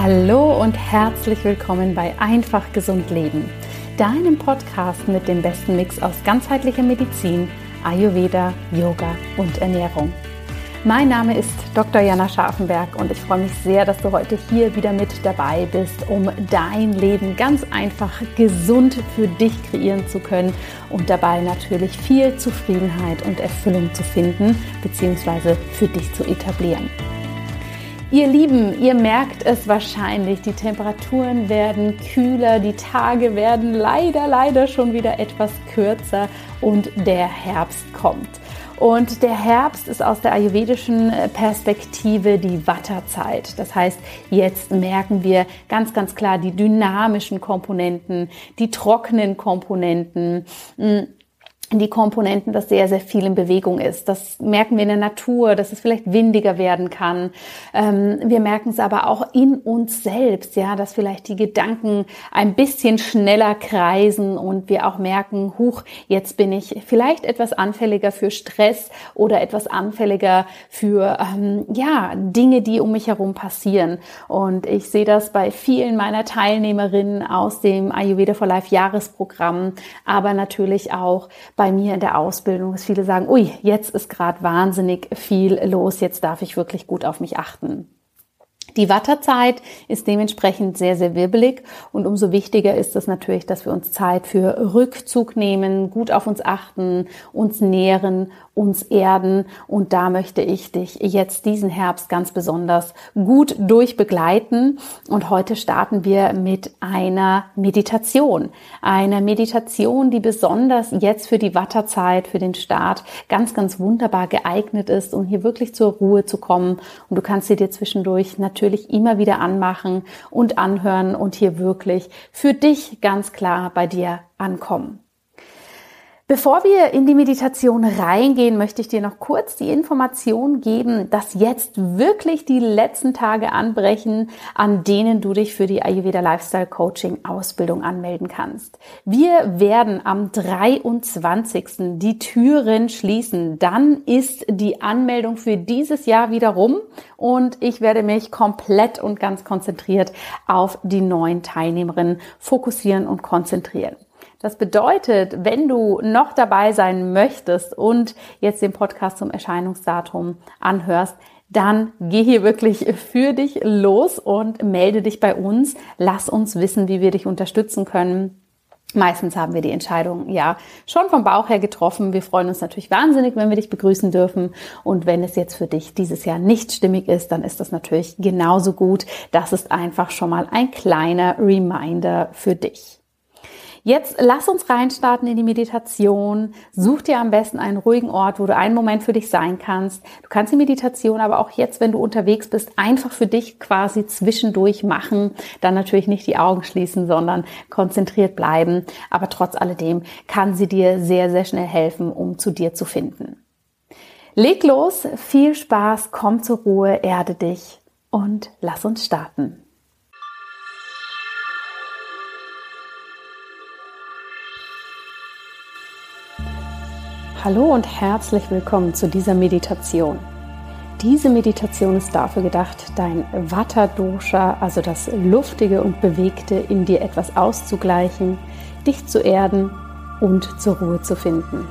Hallo und herzlich willkommen bei Einfach Gesund Leben, deinem Podcast mit dem besten Mix aus ganzheitlicher Medizin, Ayurveda, Yoga und Ernährung. Mein Name ist Dr. Jana Scharfenberg und ich freue mich sehr, dass du heute hier wieder mit dabei bist, um dein Leben ganz einfach gesund für dich kreieren zu können und dabei natürlich viel Zufriedenheit und Erfüllung zu finden bzw. für dich zu etablieren. Ihr Lieben, ihr merkt es wahrscheinlich, die Temperaturen werden kühler, die Tage werden leider, leider schon wieder etwas kürzer und der Herbst kommt. Und der Herbst ist aus der ayurvedischen äh, Perspektive die Watterzeit. Das heißt, jetzt merken wir ganz, ganz klar die dynamischen Komponenten, die trockenen Komponenten hm, die Komponenten, dass sehr, sehr viel in Bewegung ist. Das merken wir in der Natur, dass es vielleicht windiger werden kann. Ähm, wir merken es aber auch in uns selbst, ja, dass vielleicht die Gedanken ein bisschen schneller kreisen und wir auch merken, huch, jetzt bin ich vielleicht etwas anfälliger für Stress oder etwas anfälliger für, ähm, ja, Dinge, die um mich herum passieren. Und ich sehe das bei vielen meiner Teilnehmerinnen aus dem Ayurveda for Life Jahresprogramm, aber natürlich auch bei mir in der Ausbildung, dass viele sagen, ui, jetzt ist gerade wahnsinnig viel los, jetzt darf ich wirklich gut auf mich achten. Die Watterzeit ist dementsprechend sehr, sehr wirbelig und umso wichtiger ist es natürlich, dass wir uns Zeit für Rückzug nehmen, gut auf uns achten, uns nähren, uns erden. Und da möchte ich dich jetzt diesen Herbst ganz besonders gut durchbegleiten. Und heute starten wir mit einer Meditation. Einer Meditation, die besonders jetzt für die Watterzeit, für den Start ganz, ganz wunderbar geeignet ist, um hier wirklich zur Ruhe zu kommen. Und du kannst sie dir zwischendurch natürlich natürlich immer wieder anmachen und anhören und hier wirklich für dich ganz klar bei dir ankommen. Bevor wir in die Meditation reingehen, möchte ich dir noch kurz die Information geben, dass jetzt wirklich die letzten Tage anbrechen, an denen du dich für die Ayurveda Lifestyle Coaching Ausbildung anmelden kannst. Wir werden am 23. die Türen schließen. Dann ist die Anmeldung für dieses Jahr wieder rum und ich werde mich komplett und ganz konzentriert auf die neuen Teilnehmerinnen fokussieren und konzentrieren. Das bedeutet, wenn du noch dabei sein möchtest und jetzt den Podcast zum Erscheinungsdatum anhörst, dann geh hier wirklich für dich los und melde dich bei uns. Lass uns wissen, wie wir dich unterstützen können. Meistens haben wir die Entscheidung ja schon vom Bauch her getroffen. Wir freuen uns natürlich wahnsinnig, wenn wir dich begrüßen dürfen. Und wenn es jetzt für dich dieses Jahr nicht stimmig ist, dann ist das natürlich genauso gut. Das ist einfach schon mal ein kleiner Reminder für dich. Jetzt lass uns reinstarten in die Meditation. Such dir am besten einen ruhigen Ort, wo du einen Moment für dich sein kannst. Du kannst die Meditation aber auch jetzt, wenn du unterwegs bist, einfach für dich quasi zwischendurch machen. Dann natürlich nicht die Augen schließen, sondern konzentriert bleiben. Aber trotz alledem kann sie dir sehr, sehr schnell helfen, um zu dir zu finden. Leg los, viel Spaß, komm zur Ruhe, erde dich und lass uns starten. Hallo und herzlich willkommen zu dieser Meditation. Diese Meditation ist dafür gedacht, dein Vata-Dosha, also das Luftige und Bewegte in dir etwas auszugleichen, dich zu erden und zur Ruhe zu finden.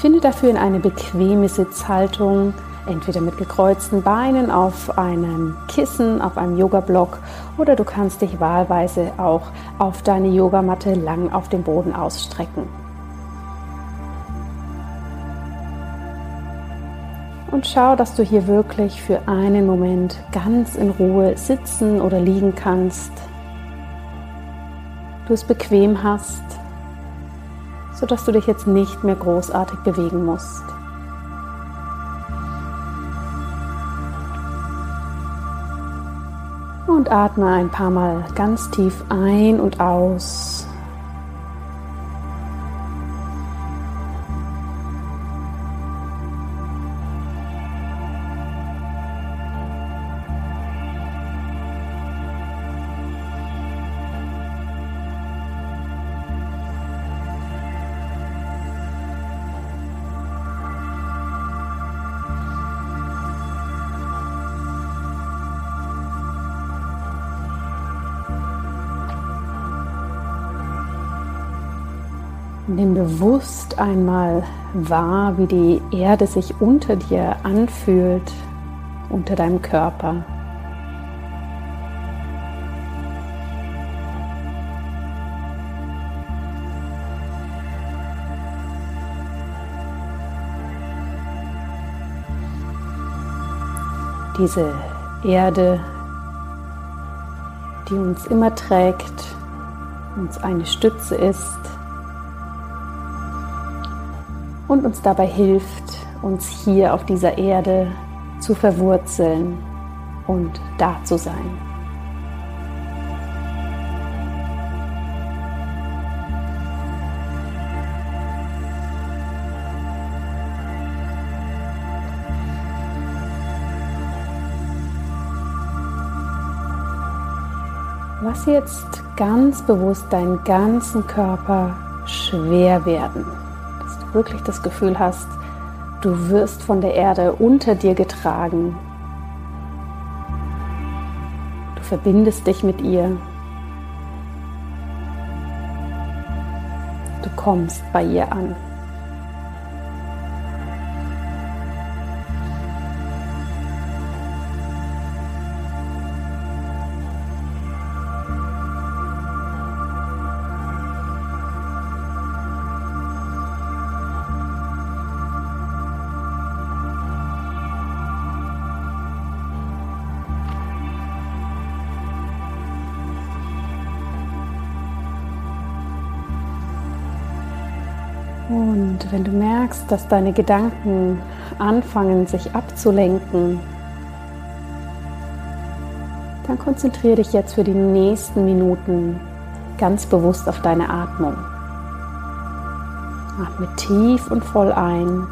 Finde dafür in eine bequeme Sitzhaltung, entweder mit gekreuzten Beinen auf einem Kissen, auf einem Yoga-Block oder du kannst dich wahlweise auch auf deine Yogamatte lang auf dem Boden ausstrecken. Und schau, dass du hier wirklich für einen Moment ganz in Ruhe sitzen oder liegen kannst. Du es bequem hast, sodass du dich jetzt nicht mehr großartig bewegen musst. Und atme ein paar Mal ganz tief ein und aus. Nimm bewusst einmal wahr, wie die Erde sich unter dir anfühlt, unter deinem Körper. Diese Erde, die uns immer trägt, uns eine Stütze ist und uns dabei hilft, uns hier auf dieser Erde zu verwurzeln und da zu sein. Lass jetzt ganz bewusst deinen ganzen Körper schwer werden wirklich das Gefühl hast, du wirst von der Erde unter dir getragen. Du verbindest dich mit ihr. Du kommst bei ihr an. Und wenn du merkst, dass deine Gedanken anfangen, sich abzulenken, dann konzentriere dich jetzt für die nächsten Minuten ganz bewusst auf deine Atmung. Atme tief und voll ein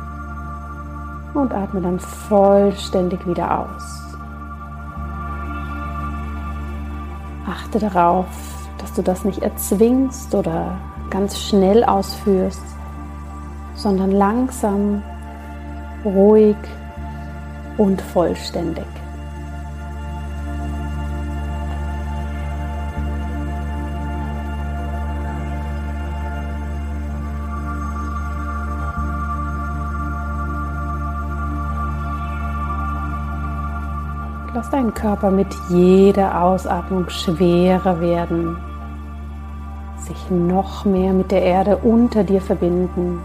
und atme dann vollständig wieder aus. Achte darauf, dass du das nicht erzwingst oder ganz schnell ausführst, sondern langsam, ruhig und vollständig. Lass deinen Körper mit jeder Ausatmung schwerer werden, sich noch mehr mit der Erde unter dir verbinden.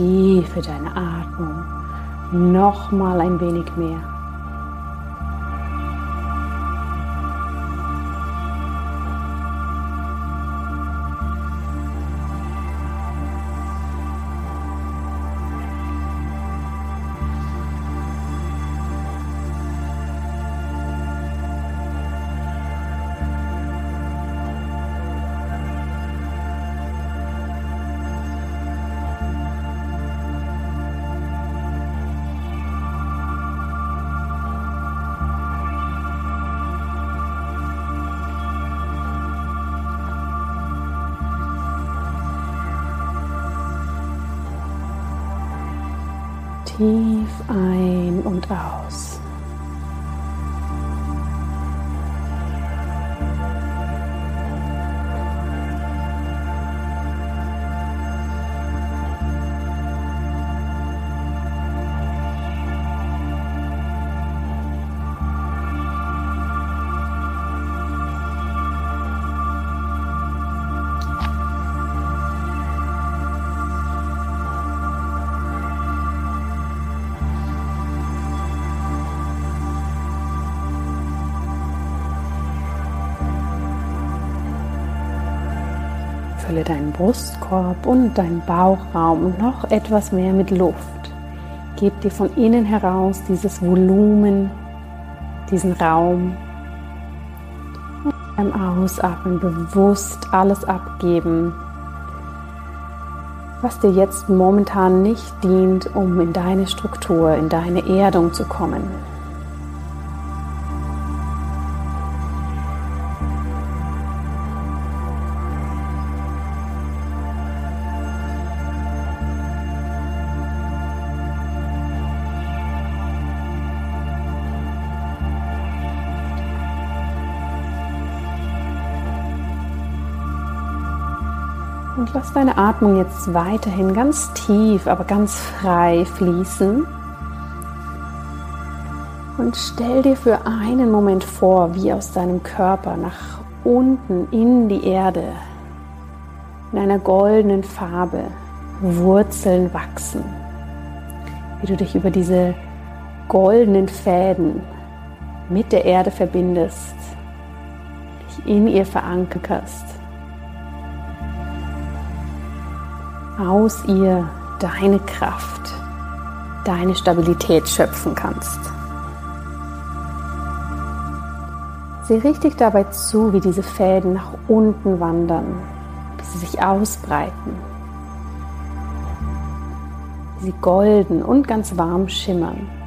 Vertiefe deine Atmung noch mal ein wenig mehr. Tief ein und aus. Fülle deinen Brustkorb und deinen Bauchraum noch etwas mehr mit Luft. Gib dir von innen heraus dieses Volumen, diesen Raum. Und beim Ausatmen bewusst alles abgeben, was dir jetzt momentan nicht dient, um in deine Struktur, in deine Erdung zu kommen. Und lass deine Atmung jetzt weiterhin ganz tief, aber ganz frei fließen. Und stell dir für einen Moment vor, wie aus deinem Körper nach unten in die Erde in einer goldenen Farbe Wurzeln wachsen. Wie du dich über diese goldenen Fäden mit der Erde verbindest, dich in ihr verankerst, aus ihr deine Kraft, deine Stabilität schöpfen kannst. Sieh richtig dabei zu, wie diese Fäden nach unten wandern, bis sie sich ausbreiten, wie sie golden und ganz warm schimmern.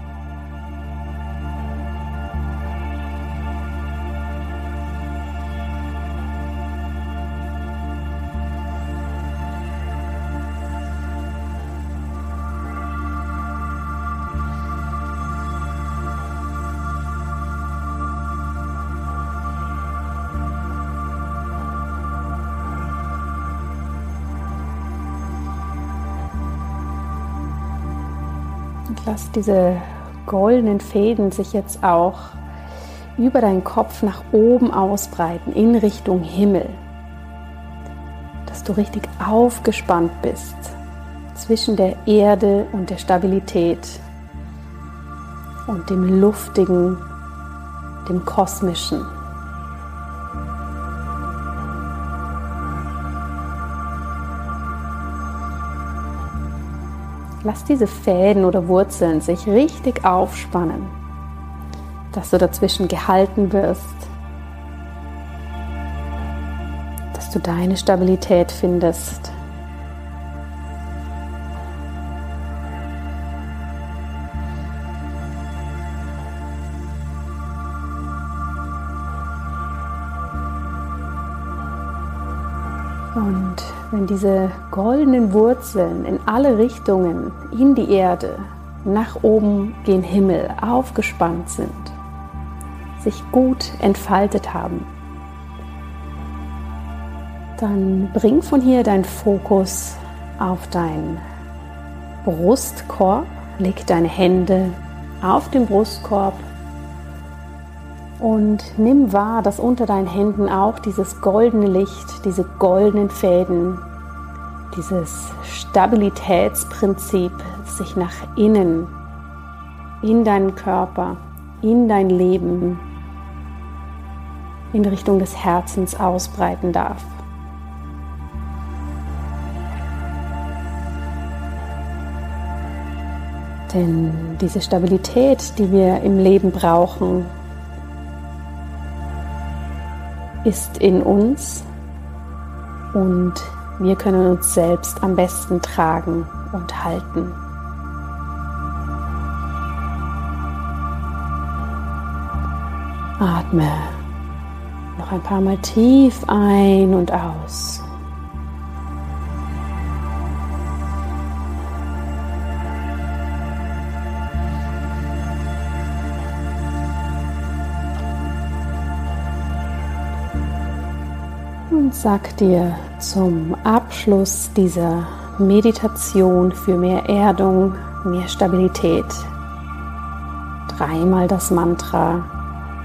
Lass diese goldenen Fäden sich jetzt auch über deinen Kopf nach oben ausbreiten in Richtung Himmel. Dass du richtig aufgespannt bist zwischen der Erde und der Stabilität und dem Luftigen, dem Kosmischen. Lass diese Fäden oder Wurzeln sich richtig aufspannen, dass du dazwischen gehalten wirst, dass du deine Stabilität findest. Diese goldenen Wurzeln in alle Richtungen in die Erde, nach oben gen Himmel aufgespannt sind, sich gut entfaltet haben, dann bring von hier deinen Fokus auf deinen Brustkorb, leg deine Hände auf den Brustkorb und nimm wahr, dass unter deinen Händen auch dieses goldene Licht, diese goldenen Fäden, dieses Stabilitätsprinzip sich nach innen, in deinen Körper, in dein Leben, in Richtung des Herzens ausbreiten darf. Denn diese Stabilität, die wir im Leben brauchen, ist in uns und wir können uns selbst am besten tragen und halten. Atme noch ein paar Mal tief ein und aus. und sag dir zum Abschluss dieser Meditation für mehr Erdung, mehr Stabilität dreimal das Mantra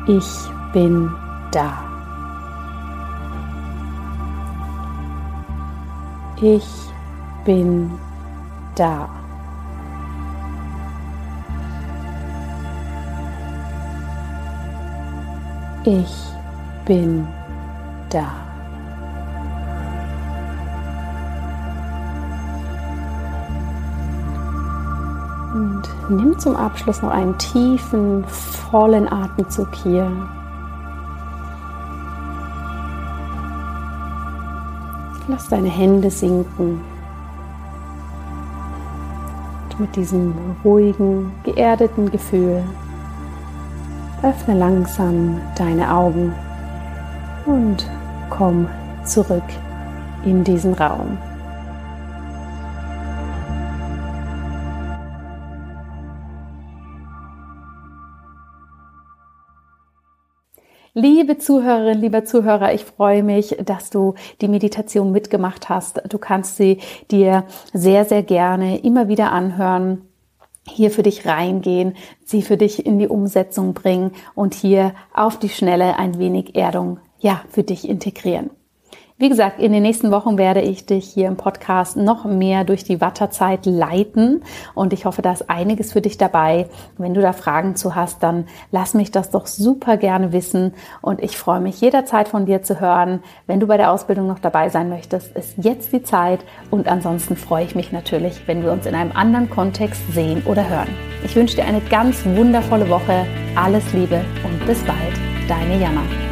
Ich bin da. Ich bin da. Ich bin da. Nimm zum Abschluss noch einen tiefen, vollen Atemzug hier. Lass deine Hände sinken. Und mit diesem ruhigen, geerdeten Gefühl öffne langsam deine Augen und komm zurück in diesen Raum. Liebe Zuhörerin, lieber Zuhörer, ich freue mich, dass du die Meditation mitgemacht hast. Du kannst sie dir sehr, sehr gerne immer wieder anhören hier für dich reingehen, sie für dich in die Umsetzung bringen und hier auf die Schnelle ein wenig Erdung, ja, für dich integrieren. Wie gesagt, in den nächsten Wochen werde ich dich hier im Podcast noch mehr durch die Watterzeit leiten und ich hoffe, da ist einiges für dich dabei. Wenn du da Fragen zu hast, dann lass mich das doch super gerne wissen und ich freue mich jederzeit von dir zu hören. Wenn du bei der Ausbildung noch dabei sein möchtest, ist jetzt die Zeit und ansonsten freue ich mich natürlich, wenn wir uns in einem anderen Kontext sehen oder hören. Ich wünsche dir eine ganz wundervolle Woche, alles Liebe und bis bald, deine Jana.